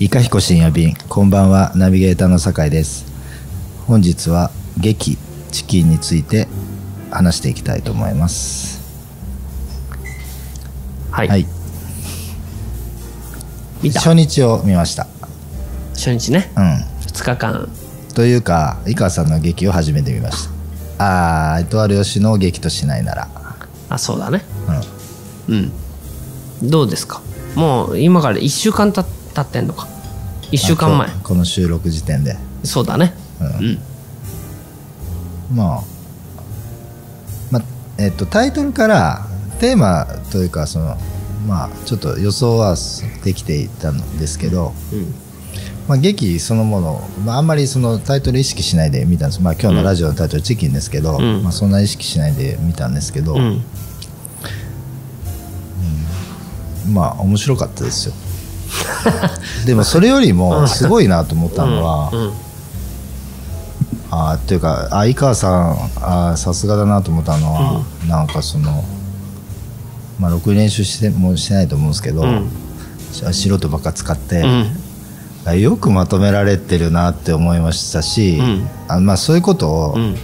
いかひこ深夜便。こんばんはナビゲーターの酒井です。本日は劇チキンについて話していきたいと思います。はい、はい。見た。初日を見ました。初日ね。うん。2日間。というか井川さんの劇を初めて見ました。ああるよしの劇としないなら。あそうだね。うん。うん。どうですか？もう今から1週間た経ってんのか。1週間前。この収録時点で。そうだね。うん。うん。まあ、まあえっと、タイトルからテーマというかそのまあちょっと予想はできていたんですけど、うん。まあ、劇そのもの、まあ、あんまりそのタイトル意識しないで見たんです、まあ、今日のラジオのタイトル「チキン」ですけど、うん。まあ、そんな意識しないで見たんですけど、うん。まあ面白かったですよでもそれよりもすごいなと思ったのは、うん。あーっていうか相川さんさすがだなと思ったのは、なんかそのまあろくに練習してもしてないと思うんですけど、うん。し素人ばっか使って、うん。あよくまとめられてるなって思いましたし、うん。あまあ、そういうことをうん。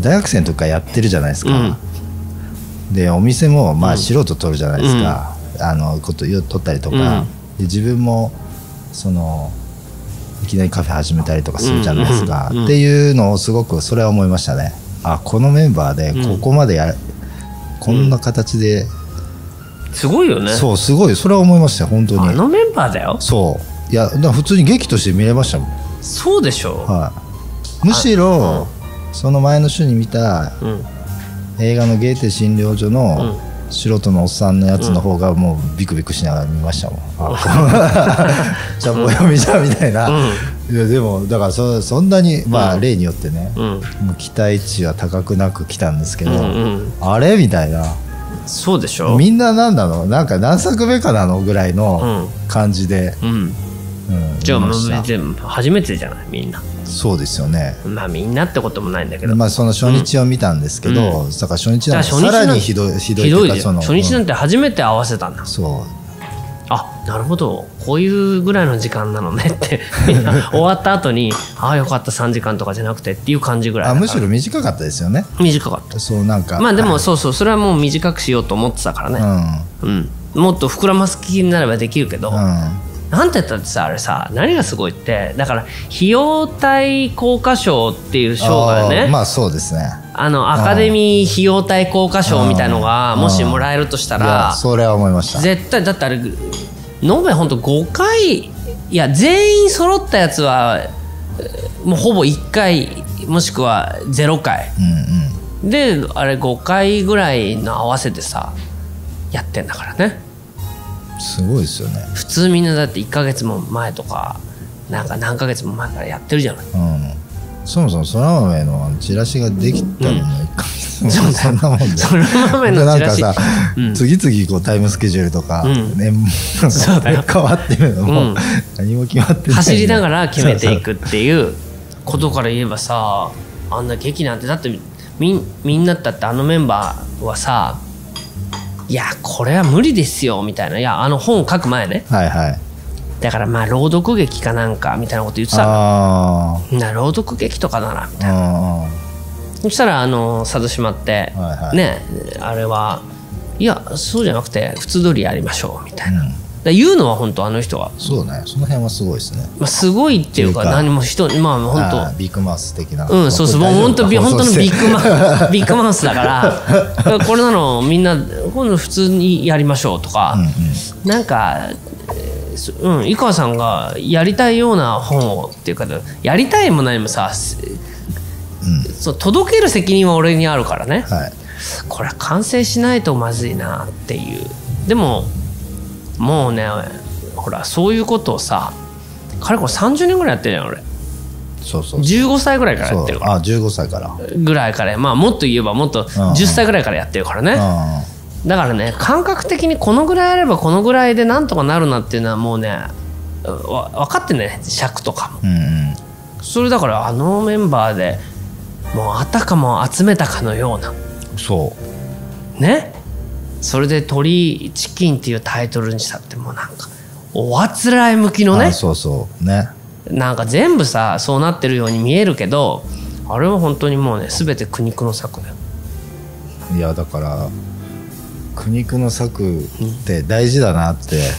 大学生の時からやってるじゃないですか、うん。でお店もまあ素人取るじゃないですか、あのこと取ったりとか、うんで自分もそのいきなりカフェ始めたりとかするじゃないですか、っていうのをすごくそれは思いましたね。あこのメンバーでここまでや、こんな形で、すごいよね。そうすごい。それは思いましたよ本当に。あのメンバーだよ。そう。いや普通に劇として見れましたもん、そうでしょ。はい、むしろ、その前の週に見たうん。映画の「ゲーテ診療所」の素人のおっさんのやつの方がもうビクビクしながら見ましたもん、あジャンボ読みじゃんみたいな、いやでもだからそそんなにまあ例によってね、うん。もう期待値は高くなく来たんですけど、うんうん。あれみたいな。そうでしょ。みんな何なの？なんか何作目かなのぐらいのう感じで、うん。うんじゃあ初めてじゃない？みんなそうですよね。まあみんなってこともないんだけど。まあその初日を見たんですけど、だから初日なんかだから初日なんさらにひどいひどいひどい初日なん。て、て初めて合わせたんだ。うんそう。あなるほど。こういうぐらいの時間なのねって。終わった後にああよかった3時間とかじゃなくてっていう感じぐらいあむしろ短かったですよね。短かった。そうなんかまあでもはい。そうそう。それはもう短くしようと思ってたからね。うん、もっと膨らます気になればできるけど、うん、うんなんて言ったってさあれさ何がすごいってだから費用対効果賞っていう賞がねまあそうですね。あのアカデミー費用対効果賞みたいのがうん。もしもらえるとしたらそれは思いました。絶対だってあれ延べほんと5回いや全員揃ったやつはえーもうほぼ1回もしくは0回。うんうん。であれ5回ぐらいの合わせてさやってんだからねすごいですよね。普通みんなだって1ヶ月も前とかなんか何ヶ月も前からやってるじゃない。うん。そもそもそら豆のチラシができたのも1ヶ月も。そんなもんで。そら豆のチラシなんかさ、うん。次々こうタイムスケジュールとか、うん。ねそうだよ変わってるのも、うん何も決まってない。走りながら決めていくっていうことから言えばさあんな劇なんてだってみんみんなだってあのメンバーはさいやこれは無理ですよみたいな。いやあの本を書く前ね。はいはい。だからまあ朗読劇かなんかみたいなこと言ってたな朗読劇とかならみたいな。あそしたらあの佐渡島って、はいはい。ねあれはいやそうじゃなくて普通通りやりましょうみたいな、うんだ言うのは本当あの人は、そうね。その辺はすごいですね。まあ、すごいっていうか何も人まあ本当。ビッグマウス的な。うん、そうそう、本当、本当のビッグマウ ビッグマウスだから、これなのみんな、今度普通にやりましょうとか、うんうん。なんか、うん、井川さんがやりたいような本をっていうか、やりたいも何もさ、すそう届ける責任は俺にあるからね、はい。これは完成しないとまずいなっていう。でも、もうね、ほら、そういうことをさ、かれこれ30年ぐらいやってるじゃん、俺。そうそう15歳ぐらいからやってるから。あ15歳から。ぐらいからまあもっと言えばもっとん10歳ぐらいからやってるからね、うだからね感覚的にこのぐらいあればこのぐらいでなんとかなるなっていうのはもうねわ分かってんね尺とかも。んうんうん。それだからあのメンバーでもうあたかも集めたかのような。そう。ね？それで「鳥チキン」っていうタイトルにしたってもうなんかおあつらい向きのね。あそうそう。ね。なんか全部さそうなってるように見えるけどあれは本当にもうね全て苦肉の策だよ。いやだから苦肉の策って大事だなって、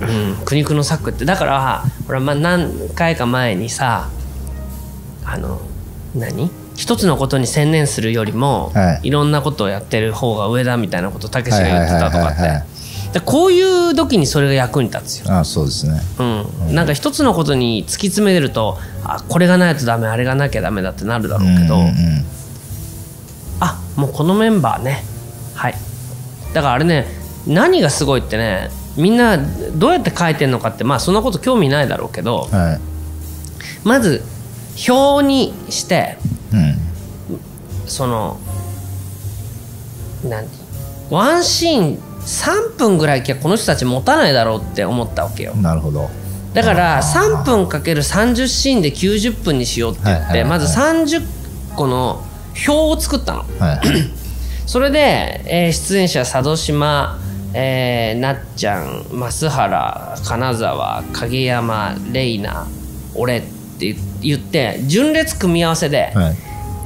うん、苦肉の策って。だからほら、まあ、何回か前にさあの何？一つのことに専念するよりも、はい。い、ろんなことをやってる方が上だみたいなことたけしが言ってたとかって。でこういう時にそれが役に立つよ、あそうですね。うん、なんか一つのことに突き詰めるとあこれがないとダメあれがなきゃダメだってなるだろうけど、うんうんうん。あもうこのメンバーね。はい。だからあれね何がすごいってねみんなどうやって書いてんのかってまあそんなこと興味ないだろうけどはい。まず表にしてうん。その何ワンシーン3分ぐらいきゃこの人たち持たないだろうって思ったわけよ。なるほど。だから3分かける30シーンで90分にしようって。言ってまず30個の表を作ったの。はい。それで、えー出演者佐渡島、えーなっちゃん増原金沢影山レイナ俺って言って順列組み合わせで、はい。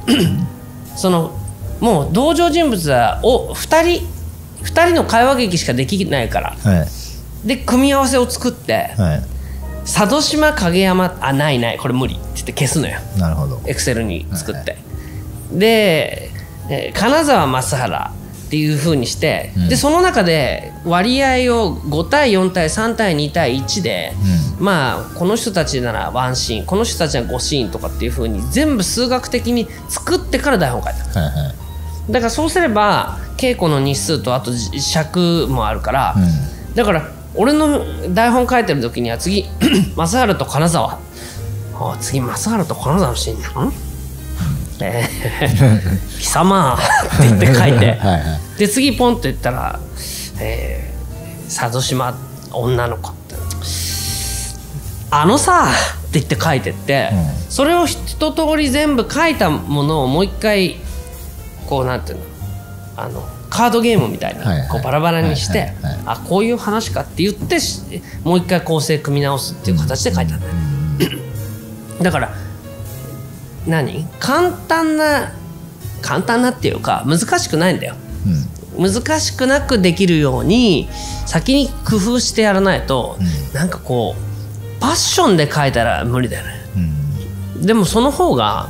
そのもう登場人物はお2人2人の会話劇しかできないからはい。で組み合わせを作ってはい。佐渡島影山あないないこれ無理って言って消すのよ。なるほど。エクセルに作って、でえー金沢増原っていう風にして、うん。でその中で割合を5対4対3対2対1で、まあこの人たちならワンシーンこの人たちは5シーンとかっていう風に全部数学的に作ってから台本書いた。はいはい。だからそうすれば稽古の日数とあとじ尺もあるから、うだから俺の台本書いてる時には次 正原と金沢。あ次正原と金沢のシーンなのえー、貴様。って言って書いて。はいはい。で次ポンって言ったら、えー、佐渡島女の子あのさって言って書いてって、うん。それを一通り全部書いたものをもう一回こうなんていうのあのカードゲームみたいにはいはい。こうバラバラにして、あこういう話かって言ってしもう一回構成組み直すっていう形で書いたんだよ、だから何？簡単な簡単なっていうか難しくないんだよ。うん。難しくなくできるように先に工夫してやらないと、なんかこうパッションで書いたら無理だよね。うん。でもその方が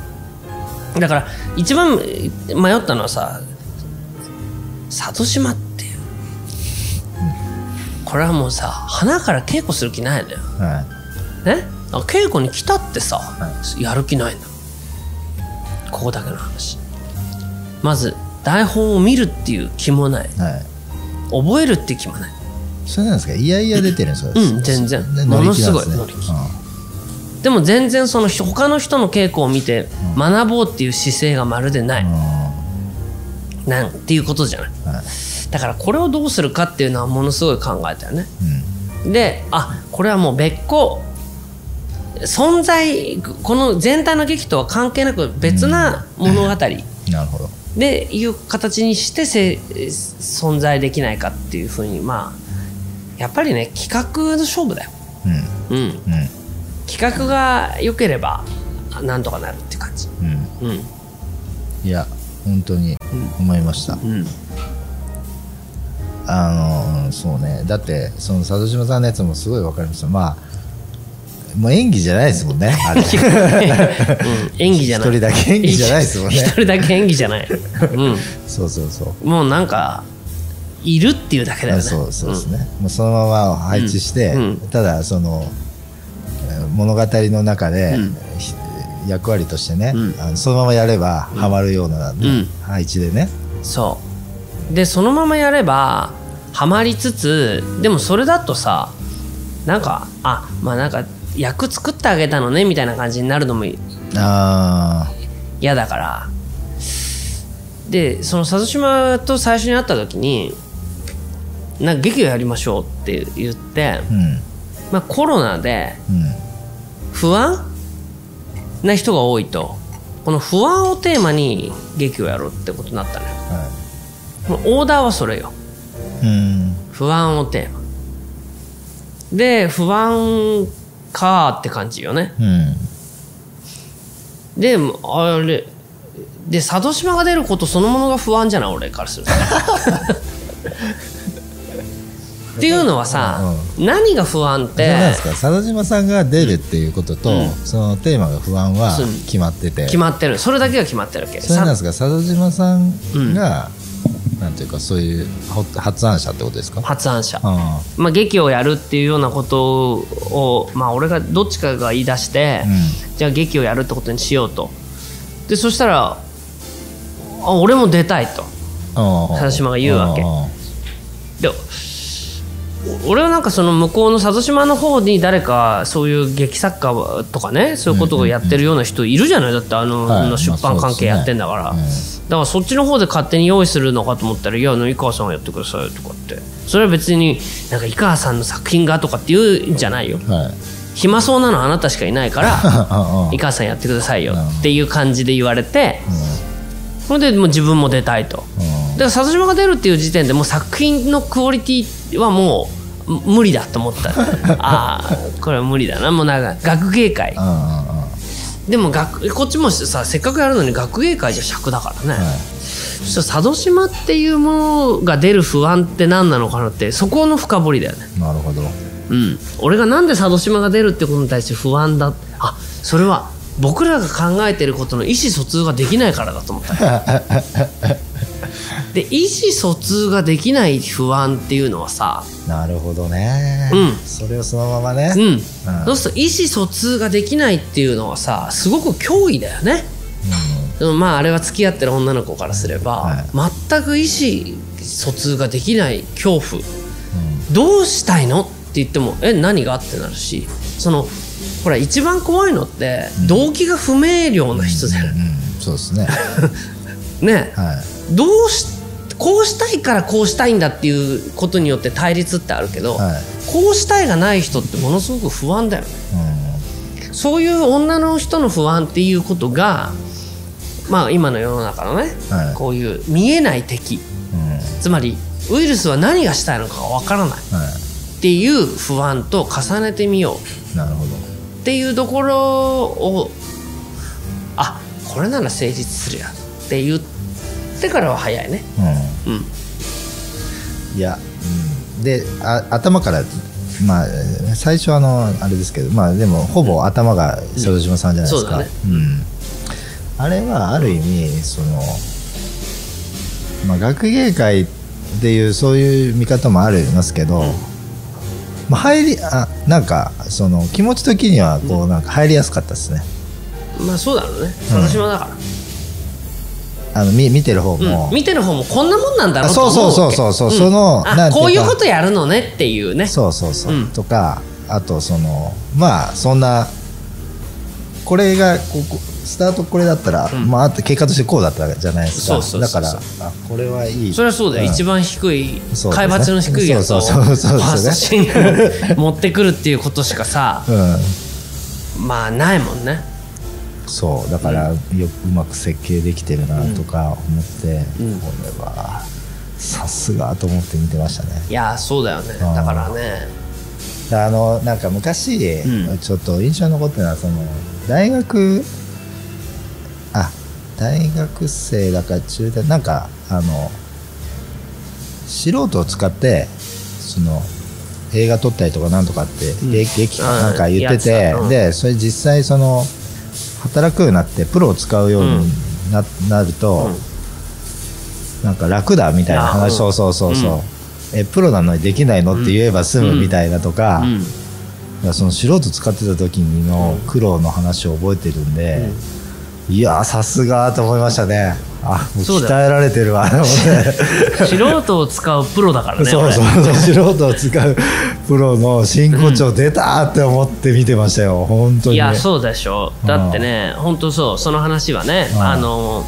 だから一番迷ったのはさ里島っていう、これはもうさ花から稽古する気ないのよ。はね？あ稽古に来たってさ、はやる気ないんだここだけの話。まず台本を見るっていう気もない。いはい。覚えるっていう気もないそれなんですか？いやいや出てるんですか？うん全然。でものすごい乗り気ですね。でも全然その他の人の稽古を見て学ぼうっていう姿勢がまるでない、うん。うんなんていうことじゃない。はい。だからこれをどうするかっていうのはものすごい考えたよね。うん。であこれはもう別個存在この全体の劇とは関係なく別な物語。なるほど。でいう形にしてせ存在できないかっていうふうにまあやっぱりね企画の勝負だよ、うん。うん、うん。企画が良ければなんとかなるって感じ。うん。うん。いや本当に思いました、うん。あのうんそうね。だってその佐渡島さんのやつもすごいわかりましたまあもう演技じゃないですもんね。あ れうん。演技じゃない。一人だけ演技じゃないですもんね。一人だけ演技じゃない、う そうそうそう。ん、もうなんかいるっていうだけだよね。そうそうですね、もうそのまま配置して、ただそのえー物語の中で、役割としてね、うん。あのそのままやればハマるような、配置でね、そう。でそのままやればハマりつつでもそれだとさなんかあまあなんか役作ってあげたのねみたいな感じになるのもあ嫌だから。でその佐渡島と最初に会った時になんか劇をやりましょうって言ってー、うん。まあ、コロナでうん。不安な人が多いと。この不安をテーマに劇をやろうってことになったのよ。はもうオーダーはそれよ。いうん。不安をテーマ。で不安かって感じよね。うん。であれで佐渡島が出ることそのものが不安じゃない？俺からすると っていうのはさ、何が不安ってなんですか？佐渡島さんが出るっていうことと、うん。そのテーマが不安は決まってて。決まってる。それだけが決まってるわけ。それなんでさすか？佐渡島さんが、なんていうかそういうほ発案者ってことですか？発案者、あまあ、劇をやるっていうようなことを、まあ、俺がどっちかが言い出して、うじゃあ劇をやるってことにしようと。でそしたらあ俺も出たいと。あ佐渡島が言うわけ。あでお俺はなんかその向こうの佐渡島の方に誰かそういう劇作家とかねそういうことをやってるような人いるじゃない？だってあの、はい。の出版関係やってんだから、まあそうですだからそっちの方で勝手に用意するのかと思ったら「いや井川さんがやってください」とかって。それは別になんか井川さんの作品がとかって言うんじゃないよ。はい。暇そうなのはあなたしかいないからあ 井川さんやってくださいよっていう感じで言われてそれでもう自分も出たいと。だから佐渡島が出るっていう時点でもう作品のクオリティはもうむ無理だと思った。ああこれは無理だな。もうなんか学芸会。でも学こっちもさせっかくやるのに学芸会じゃ尺だからね、はい。そしたら佐渡島っていうものが出る不安って何なのかなってそこの深掘りだよね。なるほど。うん。俺がなんで佐渡島が出るってことに対して不安だあそれは僕らが考えてることの意思疎通ができないからだと思った で意思疎通ができない不安っていうのはさなるほどね、うん。それをそのままね、うん、そうすると意思疎通ができないっていうのはさすごく脅威だよね。でもまああれは付き合ってる女の子からすれば、はい。全く意思疎通ができない恐怖。どうしたいのって言ってもえ何がってなるしそのほら一番怖いのって動機が不明瞭な人だようん、うん。そうですね。ね。はい。どうしこうしたいからこうしたいんだっていうことによって対立ってあるけど、はい。こうしたいがない人ってものすごく不安だよね。そういう女の人の不安っていうことがまあ今の世の中のね、はい。こういう見えない敵。うん。うんつまりウイルスは何がしたいのかがわからない。はっていう不安と重ねてみよう。いなるほど。っていうところをあこれなら成立するや。って言ってからは早いね。うん。うん。いや、うん、であ頭からまあ最初あのあれですけどまあでもほぼ頭が佐渡島さんじゃないですか、そうだね。うん。あれはある意味その、まあ、学芸会っていうそういう見方もありますけど、まあ、入りあなんかその気持ち的にはこうなんか入りやすかったですね。まあそうだろうね。私もだから、あの見見てる方も、うん。見てる方もこんなもんなんだろあうとそうそうそうそうそう。そのあこういうことやるのねっていうね。そうそうそう、うん。とかあとそのまあそんなこれがここスタートこれだったら、ん。まあ結果としてこうだったじゃないですか。そうそうそうそう。だからあこれはいい。それはそうだよ、ん。一番低い海抜の低いやつをフそうそうそうそう。ァーストシーンに持ってくるっていうことしかさうん。まあないもんねそうだから、よくうまく設計できてるなとか思って、うん。これはさすがと思って見てましたね。いやそうだよね。だからね。であのなんか昔、うん。ちょっと印象に残ってるのはその大学あ大学生だか中大なんかあの素人を使ってその映画撮ったりとかなんとかって、ん。劇劇かなんか言ってて、うん。でそれ実際その働くようになってプロを使うようにな,、なると、うん。なんか楽だみたいなあ話、うんそうそうそうそう、うん。えプロなのにできないのって言えば済むみたいなとか,、うん。その素人使ってた時の苦労の話を覚えてるんで、いやーさすがと思いましたねあ鍛えられてるわ。と思って素人を使うプロだからねそうそうそう。素人を使うプロの真骨頂出たって思って見てましたよ。本当に俺いやそうでしょ。だってね本当そう。その話はねうん。あの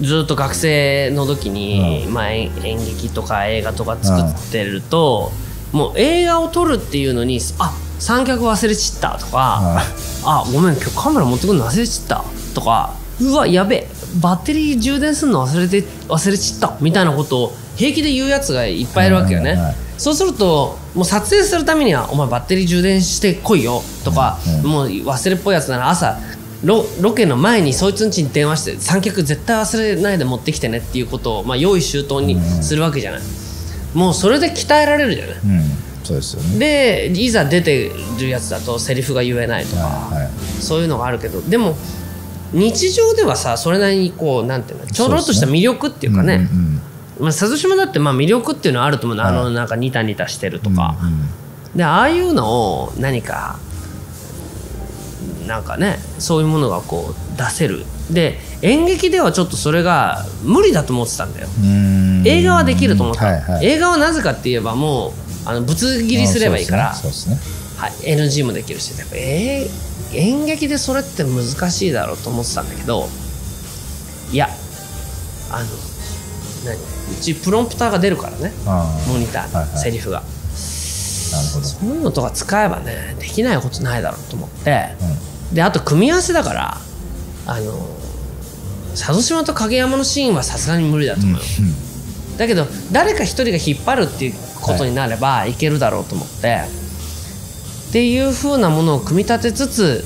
ずっと学生の時に、まあ、演演劇とか映画とか作ってると、もう映画を撮るっていうのにあ三脚忘れちったとか、あごめん今日カメラ持ってくるの忘れちったとかうわやべえバッテリー充電するの忘れて忘れちったみたいなことを平気で言うやつがいっぱいいるわけよね、はいはいはい。そうするともう撮影するためには「お前バッテリー充電してこいよ」とか、うんもう忘れっぽいやつなら朝ロロケの前にそいつんちに電話して三脚絶対忘れないで持ってきてねっていうことを、まあ、用意周到にするわけじゃない、もうそれで鍛えられるじゃない。うん。そうですよね。でいざ出てるやつだとセリフが言えないとか、はいはい。そういうのがあるけどでも日常ではさそれなりにこうなんていうのちょろっとした魅力っていうかね。まあ、佐渡島だってまあ魅力っていうのはあると思うの、はい。あのなんかニタニタしてるとか、うんうんでああいうのを何かなんかねそういうものがこう出せる。で演劇ではちょっとそれが無理だと思ってたんだよ。うん。映画はできると思った、はいはい。映画はなぜかって言えばもうあのぶつ切りすればいいから。そうですねはい、NG もできるし。やっぱえー演劇でそれって難しいだろうと思ってたんだけどいやあの何？うちプロンプターが出るからね。モニターに、はいはい。セリフが。そういうのとか使えばねできないことないだろうと思って、であと組み合わせだからあの佐渡島と影山のシーンはさすがに無理だと思う。よ、だけど誰か一人が引っ張るっていうことになればいけるだろうと思って、っていう風なものを組み立てつつ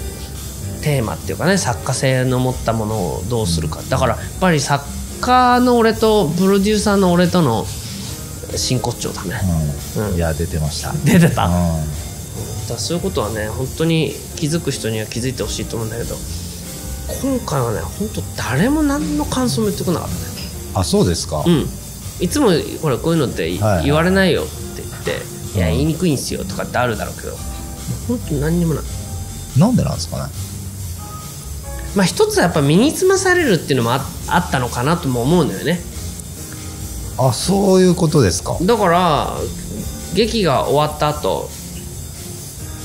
テーマっていうかね作家性の持ったものをどうするか。だからやっぱり作家の俺とプロデューサーの俺との真骨頂だね、うん。うん。いや出てました。出てた、うらそういうことはね本当に気づく人には気づいてほしいと思うんだけど今回はね本当誰も何の感想も言ってこなかったね。んあそうですか。うん、いつもほらこういうのっていはいはい言われないよって言って「いやうん言いにくいんすよ」とかってあるだろうけど本当に何にもない。なんでなんですかね。まあ一つはやっぱ身につまされるっていうのもああったのかなとも思うんだよね。あそういうことですか。だから劇が終わった後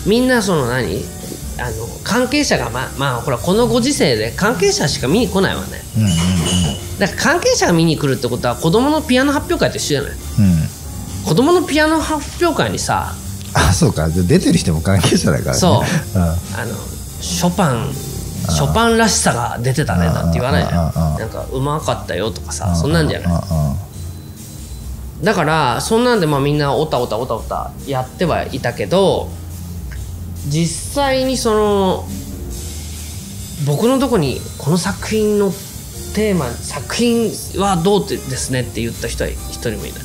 みんなその何？あの関係者がままあほらこのご時世で関係者しか見に来ないわね。うんうんだから関係者が見に来るってことは子供のピアノ発表会と一緒じゃない？うんうん。子供のピアノ発表会にさあそうか。で出てる人も関係者だからね。そう。うん。あのショパンショパンらしさが出てたねなんて言わないじゃん。なんかうまかったよとかさそんなんじゃない。いだからそんなんでまあみんなおたおたおたおたやってはいたけど実際にその僕のとこにこの作品のテーマ作品はどうですねって言った人は一人もいない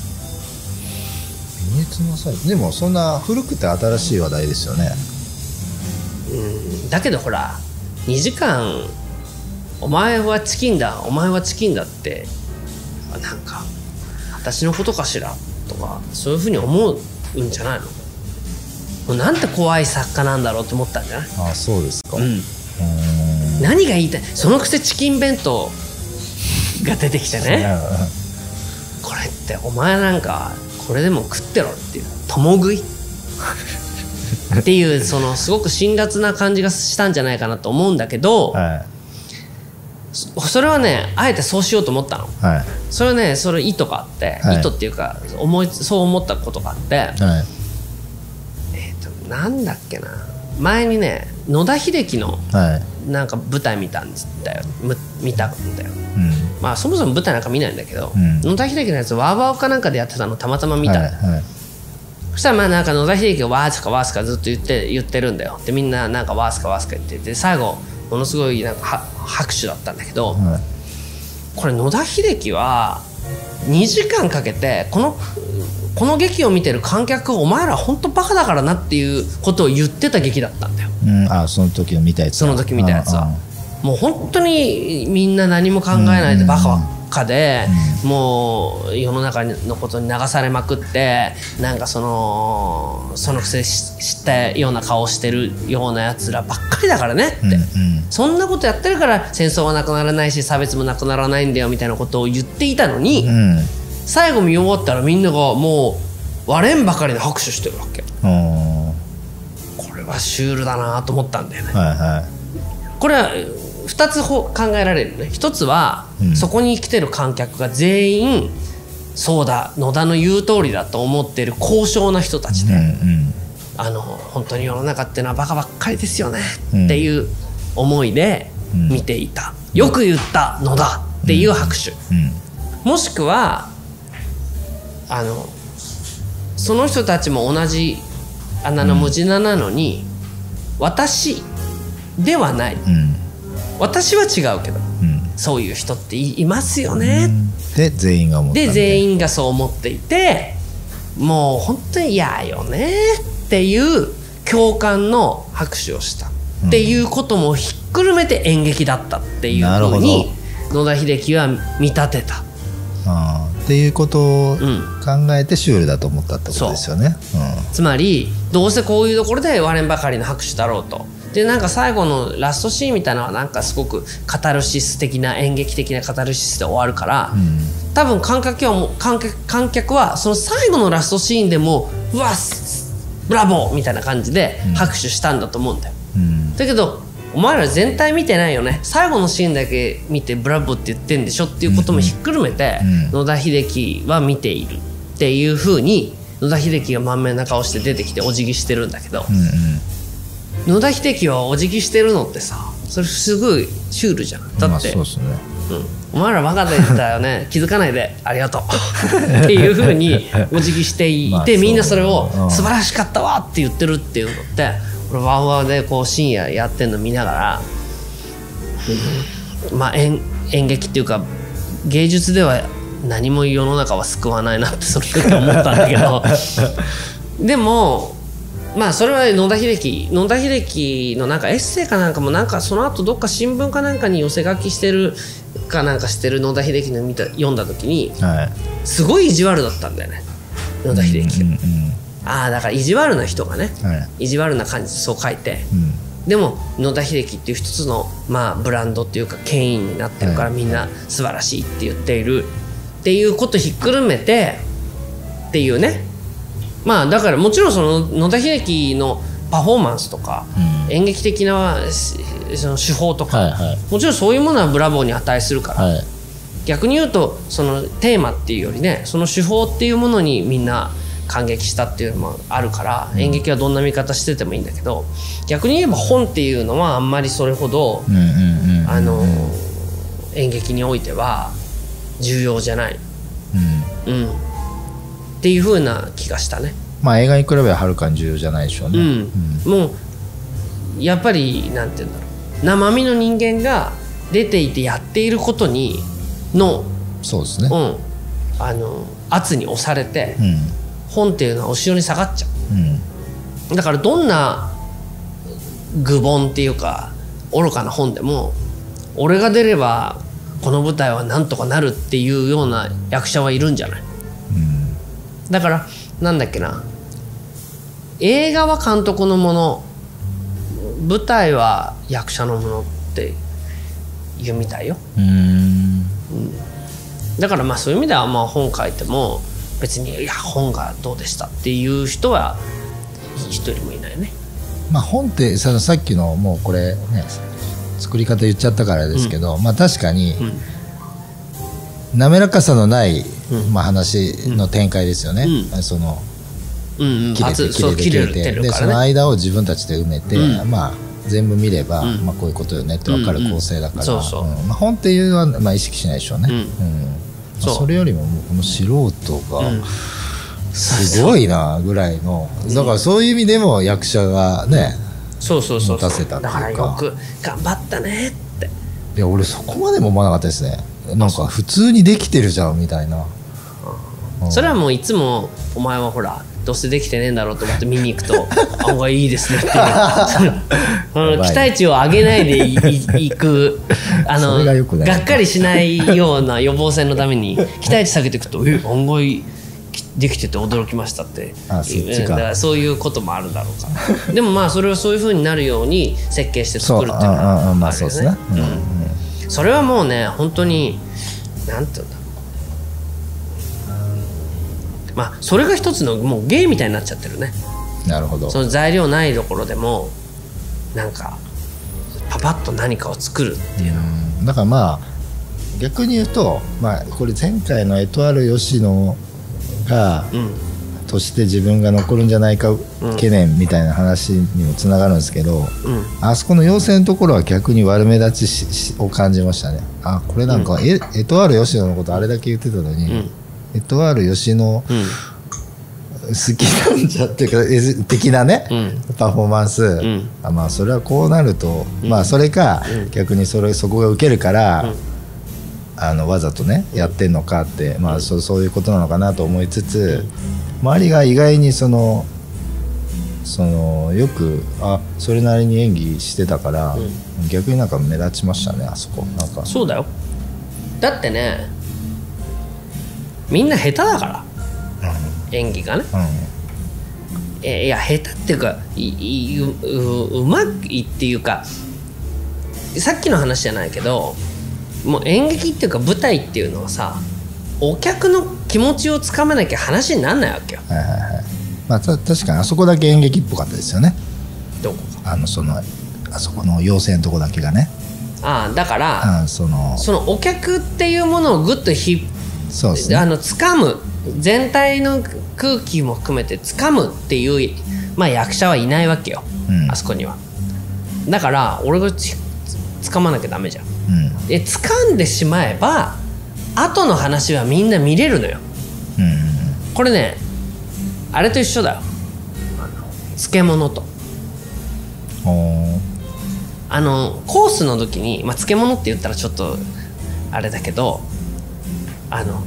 身につまされでもそんな古くて新しい話題ですよね。うん。だけどほら2時間「お前はチキンだお前はチキンだ」ってなんか私のことかしら？とかそういうふうに思うんじゃないの？もうなんて怖い作家なんだろうって思ったんじゃない、あそうですか。う、ん。何が言いたい？そのくせチキン弁当が出てきてね。これってお前なんかこれでも食ってろっていう共食い。っていうそのすごく辛辣な感じがしたんじゃないかなと思うんだけど、はそれはねあえてそうしようと思ったの。いはい。それはねそれ意図があって、はい。意図っていうか思いそう思ったことがあって、はい。えー、となんだっけな。前にね野田秀樹のはいなんか舞台見たんだよ。む見たんだよ。うん。まあそもそも舞台なんか見ないんだけど、うん。野田秀樹のやつワーワーかなんかでやってたのたまたま見た。の、はいはい。そしたらまあなんか野田秀樹がワースかワースかずっと言って言ってるんだよ。でみんななんかワースかワースか言って。て最後ものすごいなんかは拍手だったんだけど、はい。これ野田秀樹は2時間かけてこのこの劇を見てる観客お前ら本当バカだからなっていうことを言ってた劇だったんだよ。うんあその時の見たやつ。その時見たやつは。もう本当にみんな何も考えないでバカばっかで、もう世の中のことに流されまくってなんかそのそのくせし知ったような顔してるようなやつらばっかりだからねって、うんうん。そんなことやってるから戦争はなくならないし差別もなくならないんだよみたいなことを言っていたのに、うん最後見終わったらみんながもう割れんばかりで拍手してるわけ。うん。はこれはシュールだなと思ったんだよね。いはこれは2つほ考えられるね。1つは、うん。そこに来てる観客が全員そうだ野田の言う通りだと思ってる高尚な人たちで、いうんうん。あの本当に世の中っていうのはバカばっかりですよね、うん。っていう思いでうん。見ていた、よく言った野田っていう拍手、うん。もしくはあのその人たちも同じ穴の無地ななのに、私ではない。うん。私は違うけどうん。そういう人っていいますよね、で全員が思ったで全員員がそう思っていてもう本当に嫌よねっていう共感の拍手をした。っていうこともひっくるめて演劇だったっていうふうに野田秀樹は見立てた。っていうことをうん考えてシュールだと思ったってことですよね。つまりどうせこういうところで割れんばかりの拍手だろうと。でなんか最後のラストシーンみたいなのはなんかすごくカタルシス的な演劇的なカタルシスで終わるから、うん。多分観客は観客観客はその最後のラストシーンでもうわっブラボーみたいな感じで拍手したんだと思うんだよ、うん。だけどお前ら全体見てないよね。最後のシーンだけ見てブラボーって言ってんでしょっていうこともひっくるめて、うん。野田秀樹は見ているっていうふうに野田秀樹が満面な顔して出てきてお辞儀してるんだけど、うんうん。野田秀樹はお辞儀してるのってさそれすごいシュールじゃん。だまあって、そうん、お前らバカで言ったよね。気づかないで。ありがとう。っていうふうにお辞儀していて、みんなそれをうん。素晴らしかったわって言ってるっていうのって俺ワンワンでこう深夜やってんの見ながら、うんまあ演演劇っていうか芸術では何も世の中は救わないなってその時思ったんだけど。でもまあそれは野田秀樹野田秀樹のなんかエッセイかなんかもなんかその後どっか新聞かなんかに寄せ書きしてるかなんかしてる野田秀樹の見た読んだ時にはい。すごい意地悪だったんだよね野田秀樹。が、うんうんああだから意地悪な人がねはい。意地悪な感じでそう書いてうん。でも野田秀樹っていう一つの、まあ、ブランドっていうか権威になってるからはい。みんな素晴らしいって言っている。っていうことひっくるめてっていうね。まあだからもちろんその野田秀樹のパフォーマンスとか、うん。演劇的なしその手法とか、はいはい。もちろんそういうものはブラボーに値するから、はい。逆に言うとそのテーマっていうよりねその手法っていうものにみんな感激したっていうのもあるから、演劇はどんな見方しててもいいんだけど逆に言えば本っていうのはあんまりそれほど、あの演劇においては重要じゃない、うん。うん、っていう風な気がしたね。まあ映画に比べばはるかに重要じゃないでしょうね。うん。もうやっぱりなんて言うんだろう。生身の人間が出ていてやっていることにの,、そうですね。うん、あの圧に押されて、うん本っていうのは後ろに下がっちゃう。ん。うだからどんな愚本っていうか愚かな本でも俺が出ればこの舞台はなんとかなるっていうような役者はいるんじゃない？うん。だからなんだっけな？映画は監督のもの舞台は役者のものって言うみたいよ。うん。だからまあそういう意味ではまあ本書いても別にいや本がどうでしたっていう人は一人もいないね。まあ本ってそのさっきのもうこれね作り方言っちゃったからですけど、まあ確かにうん。滑らかさのない、うん。まあ、話の展開ですよね、うそのうんうん。切れて切切れて切れてでその間を自分たちで埋めて、うん。まあ全部見れば、うん。まあ、こういうことよねって分かる構成だから、本っていうのは、まあ、意識しないでしょうね、うんそう。それよりももうこの素人がうん。すごいなぐらいの、だからそういう意味でも役者がね、そうそうそう。持たせたっていうか。だからよく頑張ったねって。いや俺そこまでも思わなかったですね。なんか普通にできてるじゃんみたいな、うんそれはもういつもお前はほらどうせできてねえんだろうと思って見に行くと 案外いいですねって期待値を上げないでいいいく あのがっかりしないような予防線のために期待値下げていくと「え案外きできてて驚きました」って。あそそういうこともあるだろうから。でもまあそれはそういうふうになるように設計して作るっていうのあああはまあね、それはもうね本当になんて言うんだまあそれが一つのもう芸みたいになっちゃってるね。なるほど。その材料ないところでもなんかパパッと何かを作るっていうの。うん。だからまあ逆に言うと、まあ、これ前回のエトワール吉野が、うん。として自分が残るんじゃないか懸念みたいな話にもつながるんですけど、うん。あそこの要請のところは逆に悪目立ちししを感じましたね。あこれなんか、えエトワール吉野のことあれだけ言ってたのに、うんエトワール吉野うん。好きなんじゃっていうか 的なね、うん。パフォーマンス、ん。あまあそれはこうなると、まあそれか、逆にそれそこが受けるから、あのわざとねやってんのかって、まあそうそういうことなのかなと思いつつ、周りが意外にそのそのよくあそれなりに演技してたから、逆になんか目立ちましたねあそこ。なんか。そうだよ。だってねみんな下手だから。演技がね。うん。えいや下手っていうかいいうううまいっていうかさっきの話じゃないけどもう演劇っていうか舞台っていうのはさお客の気持ちをつかめなきゃ話にならないわけよ。はいはいはい。まあた確かにあそこだけ演劇っぽかったですよね。どこ？あのそのあそこの妖精のとこだけがね、ああだから、うん、そのそのお客っていうものをぐっとひそうですね。あの掴む。全体の空気も含めて掴むっていう、まあ、役者はいないわけよ、うん。あそこには。だから俺がつ掴まなきゃダメじゃん。うん。で掴んでしまえば後の話はみんな見れるのよ。うん。これねあれと一緒だよ。漬物と。あのコースの時に、まあ、漬物って言ったらちょっとあれだけどあの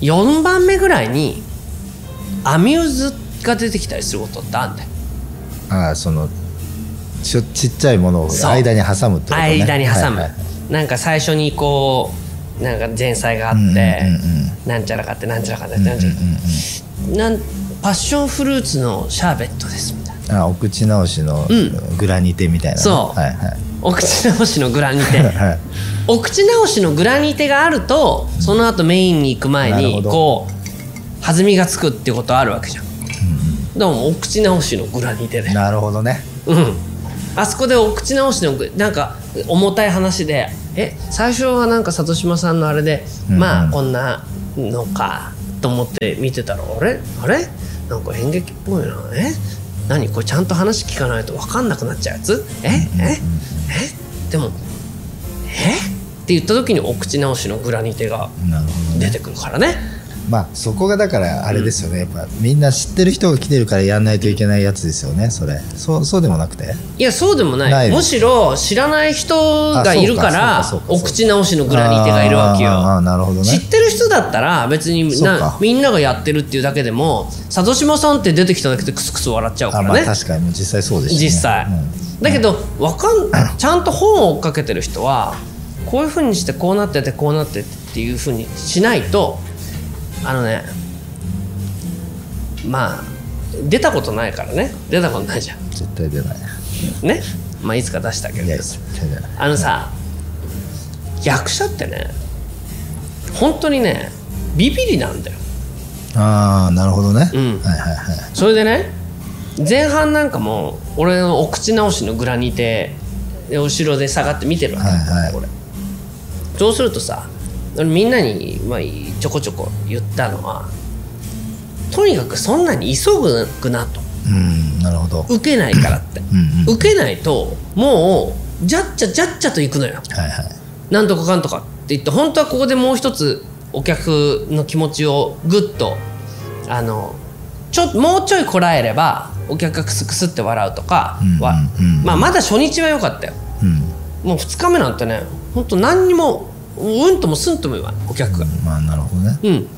4番目ぐらいにアミューズが出てきたりすることってあるんだよ。ああそのちょちっちゃいものを間に挟むってことね。間に挟む、はいはいなんか最初にこうなんか前菜があって、うんうんうんなんちゃらかってなんちゃらかってなんちゃらかって、なんパッションフルーツのシャーベットですみたいな。あお口直しのうん。グラニテみたいなね、そう。はいはいお口直しのグラニテ。はい。お口直しのグラニテがあるとその後メインに行く前にこう弾みがつくってことあるわけじゃん、でもお口直しのグラニテで。なるほどね。うん。あそこでお口直しのグなんか重たい話でえ最初はなんか里島さんのあれで、うんうん。まあこんなのかと思って見てたらあれ？あれ？なんか演劇っぽいな。え？何？これちゃんと話聞かないと分かんなくなっちゃうやつ？え？え？えでもえ？って言った時にお口直しのグラニテが出てくるからね。まあそこがだからあれですよね、やっぱみんな知ってる人が来てるからやんないといけないやつですよねそれ。そうそうでもなくて？いやそうでもない。むしろ知らない人がいるからお口直しのグラニテがいるわけよ。あなるほどね。知ってる人だったら別になみんながやってるっていうだけでも里島さんって出てきただけでクスクス笑っちゃうかあまあらね確かに。実際そうでしたね。実際、うんだけどわかんちゃんと本を追っかけてる人はこういうふうにしてこうなっててこうなっててっていうふうにしないとあのねまあ出たことないからね。出たことないじゃん。絶対出ない。ね？まあいつか出したけど。あのさ役者ってね本当にねビビりなんだよ。ああなるほどね、うん。はいはいはい。それでね前半なんかも俺のお口直しのグラニテで後ろで下がって見てるわけ、はいはい。俺そうするとさみんなに、まあ、ちょこちょこ言ったのはとにかくそんなに急ぐなと。うんなるほど。受けないからって。うんうん。受けないともうじゃっちゃじゃっちゃと行くのよ。はいはい。なんとかかんとかって言って本当はここでもう一つお客の気持ちをぐっとあのちょもうちょいこらえればお客がクスクスって笑うとかは、まあ、まだ初日は良かったよ。うん。もう2日目なんてね本当何にもうんともすんとも言わないお客が。まあなるほどね。うん。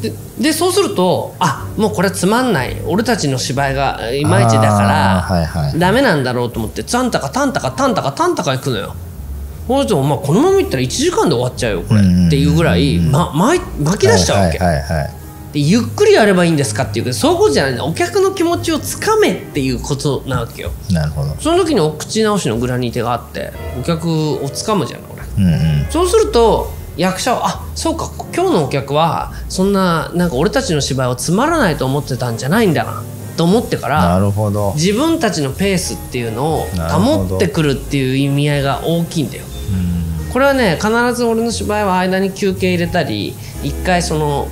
ででそうするとあもうこれつまんない。俺たちの芝居がいまいちだから、はいはい。ダメなんだろうと思ってタンタカタンタカタンタカタンタカ行くのよ。そうするとまあこのままいったら1時間で終わっちゃうよこれ。っていうぐらい、ま、巻い巻き出しちゃうわけ、はいはいはいはいでゆっくりやればいいんですかっていうけどそういうことじゃない。んだお客の気持ちをつかめっていうことなわけよ。なるほど。その時にお口直しのグラニテがあってお客をつかむじゃん俺うんうん。そうすると役者はあそうか今日のお客はそんななんか俺たちの芝居をつまらないと思ってたんじゃないんだなと思ってからなるほど。自分たちのペースっていうのを保ってくるっていう意味合いが大きいんだよ。うん。これはね必ず俺の芝居は間に休憩入れたり一回その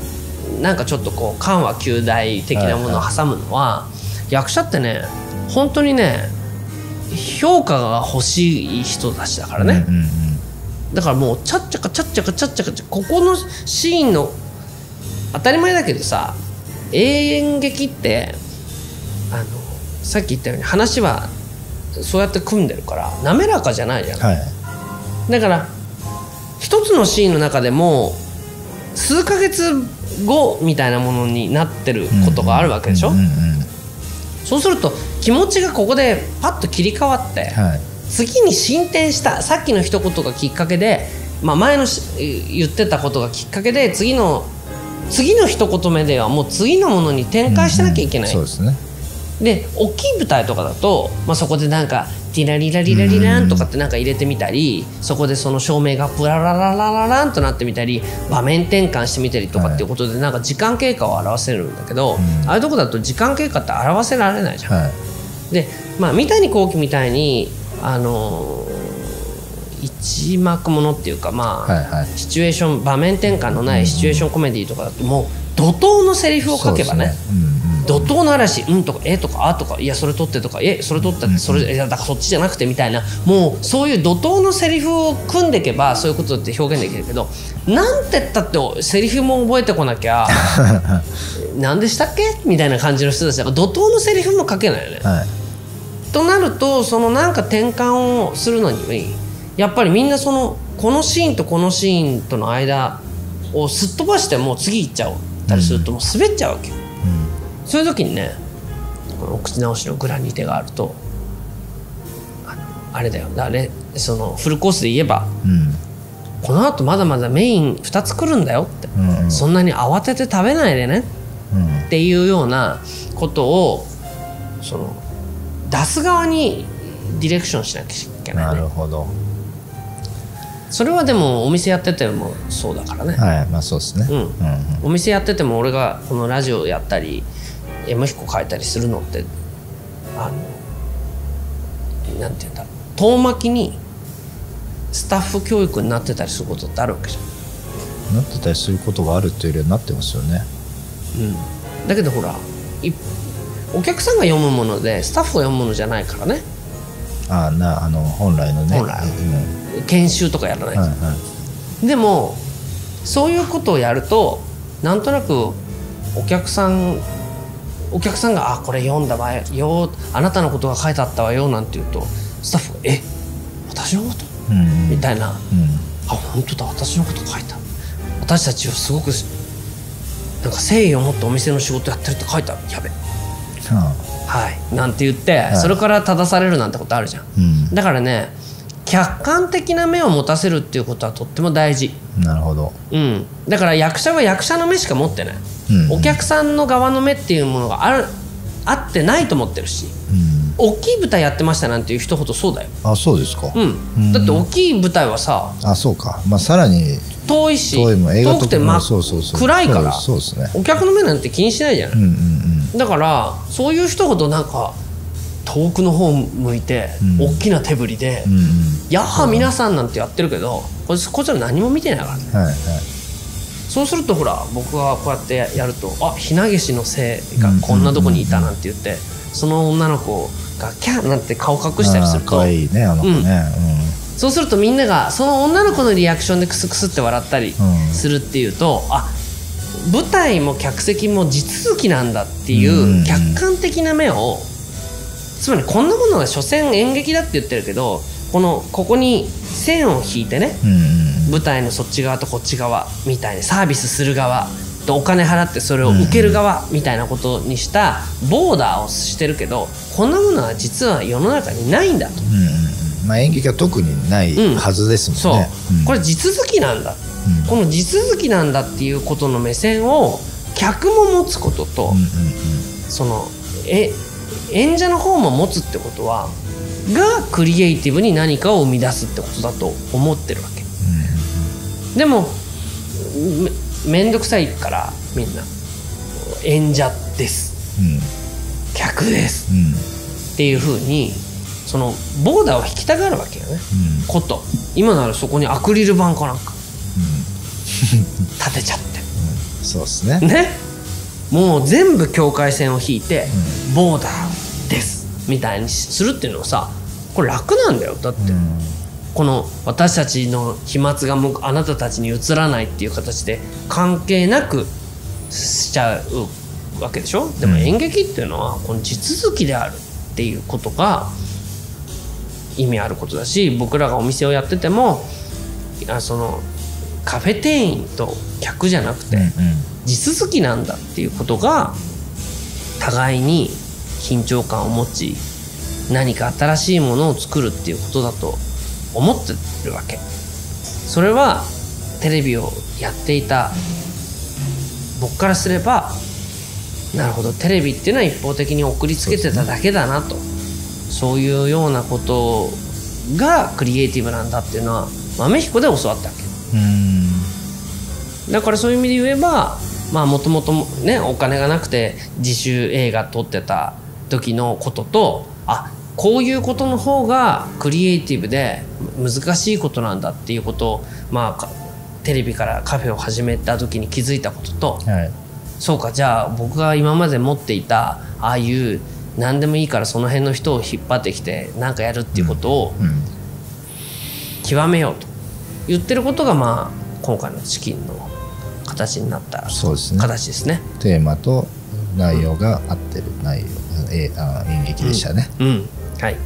なんかちょっとこう緩和球大的なものを挟むのは、役者ってね本当にね評価が欲しい人たちだからね、だからもうちゃっちゃかちゃっちゃかちゃっちゃかここのシーンの当たり前だけどさ演劇ってあのさっき言ったように話はそうやって組んでるから滑らかじゃないじゃん、はい。だから一つのシーンの中でも数ヶ月後みたいなものになってることがあるわけでしょ、うんうんうんそうすると気持ちがここでパッと切り替わって、はい。次に進展したさっきの一言がきっかけで、まあ、前のし言ってたことがきっかけで次の次の一言目ではもう次のものに展開しなきゃいけない、そうですね。で大きい舞台とかだと、まあ、そこでなんかティラリラリラリランとかってなんか入れてみたりそこでその照明がプラララララランとなってみたり場面転換してみたりとかっていうことでなんか時間経過を表せるんだけど、ああいうとこだと時間経過って表せられないじゃん。はい。でまあ三谷幸喜みたいにあのー一幕ものっていうかまあ、はいはい。シチュエーション場面転換のないシチュエーションコメディとかだともう怒涛のセリフを書けばね。うん怒涛の嵐「うん」とか「え」とか「あ」とか「いやそれ取って」とか「えそれ取ったってそれいやだからそっちじゃなくて」みたいなもうそういう怒涛のセリフを組んでいけばそういうことって表現できるけどなんてったってセリフも覚えてこなきゃ 何でしたっけ？みたいな感じの人たちだから怒涛のセリフも書けないよね。はい。となるとそのなんか転換をするのにやっぱりみんなそのこのシーンとこのシーンとの間をすっ飛ばしてもう次行っちゃおう。たりするともう滑っちゃうわけよ。そういう時にねこのお口直しのグラニテがあるとあれだよ。あれそのフルコースで言えばうん。このあとまだまだメイン2つ来るんだよって、うんうん。そんなに慌てて食べないでね。うん。っていうようなことをその出す側にディレクションしなきゃいけないなねるほど。それはでもお店やっててもそうだからね、はい。まあそうですね。うん。うんうん。お店やってても俺がこのラジオやったり M 彦書いたりするのってあのなんて言うんだろう。遠巻きにスタッフ教育になってたりすることってあるわけじゃん。なってたりすることがあるっていうよりはなってますよね。だけどほらいお客さんが読むものでスタッフが読むものじゃないからね。ああなあの本来のね。本来うん。研修とかやらないと、はいはい。でもそういうことをやるとなんとなくお客さんお客さんが「あこれ読んだわよ。あなたのことが書いてあったわよ」なんて言うとスタッフが「え私のこと?うん。うん」みたいな。うん「あ本当だ私のこと書いた」私たちはすごくなんか誠意を持ってお店の仕事やってるって書いてあるやべ。ははい。なんて言って、い。それから正されるなんてことあるじゃん。だからね客観的な目を持たせるっていうことはとっても大事。あなるほど。うん、だから役者は役者の目しか持ってない、うん。お客さんの側の目っていうものがあるあってないと思ってるしうん。大きい舞台やってましたなんていう人ほどそうだよ、あそうですか。うん、だって大きい舞台はさあそうか。まあさらに遠いし遠くて真っ暗いからそうですね。お客の目なんて気にしないじゃない、うんうんだからそういう人ほどなんか遠くの方向いて、うん。大きな手振りでうんうん「やっは皆さん」なんてやってるけどここいつら何も見てないからね。はいはい。そうするとほら僕はこうやってやると「あひなげしのせいがこんなとこにいた」なんて言ってその女の子がキャーなんて顔隠したりするとあー可愛いねあの子ね。そうするとみんながその女の子のリアクションでクスクスって笑ったりうん。するっていうと、あ舞台も客席も地続きなんだっていうんう客観的な目をつまりこんなものは所詮演劇だって言ってるけどこのここに線を引いてねうんうんうん。舞台のそっち側とこっち側みたいにサービスする側とお金払ってそれを受ける側みたいなことにしたボーダーをしてるけどこんなものは実は世の中にないんだと。うんうんうん。まあ演劇は特にないはずですもんね。う。ん。これ地続きなんだ、うん。この地続きなんだっていうことの目線を客も持つことと、うんうん。そのえ演者の方も持つってことはがクリエイティブに何かを生み出すってことだと思ってるわけ。でもめめんどくさいからみんな。演者です。うんうん客です。うんっていうふうにそのボーダーを引きたがるわけよね。うんこと。今ならそこにアクリル板かなんか。立てちゃっそうですね。てね。もう全部境界線を引いて、ボーダーですみたいにするっていうのはさこれ楽なんだよ。だって、うん。この私たちの飛沫があなたたちに移らないっていう形で関係なくしちゃうわけでしょ？でも演劇っていうのはこの地続きであるっていうことが意味あることだし僕らがお店をやっててもあそのカフェ店員と客じゃなくて、地続きなんだっていうことが互いに緊張感を持ち何か新しいものを作るっていうことだと思ってるわけ。それはテレビをやっていた僕からすればなるほどテレビっていうのは一方的に送りつけてただけだなと。そういうようなことがクリエイティブなんだっていうのは豆彦で教わったわけ。うん。だからそういう意味で言えばまあもともとねお金がなくて自主映画撮ってた時のこととあこういうことの方がクリエイティブで難しいことなんだっていうことをまあかテレビからカフェを始めた時に気づいたこととはい。そうかじゃあ僕が今まで持っていたああいう何でもいいからその辺の人を引っ張ってきて何かやるっていうことをうん。極めようと言ってることがまあ今回のチキンの形になったそうですね。形ですね。テーマと内容が合ってる内容、えあ演劇でしたね、うん、はい。